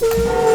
Bye.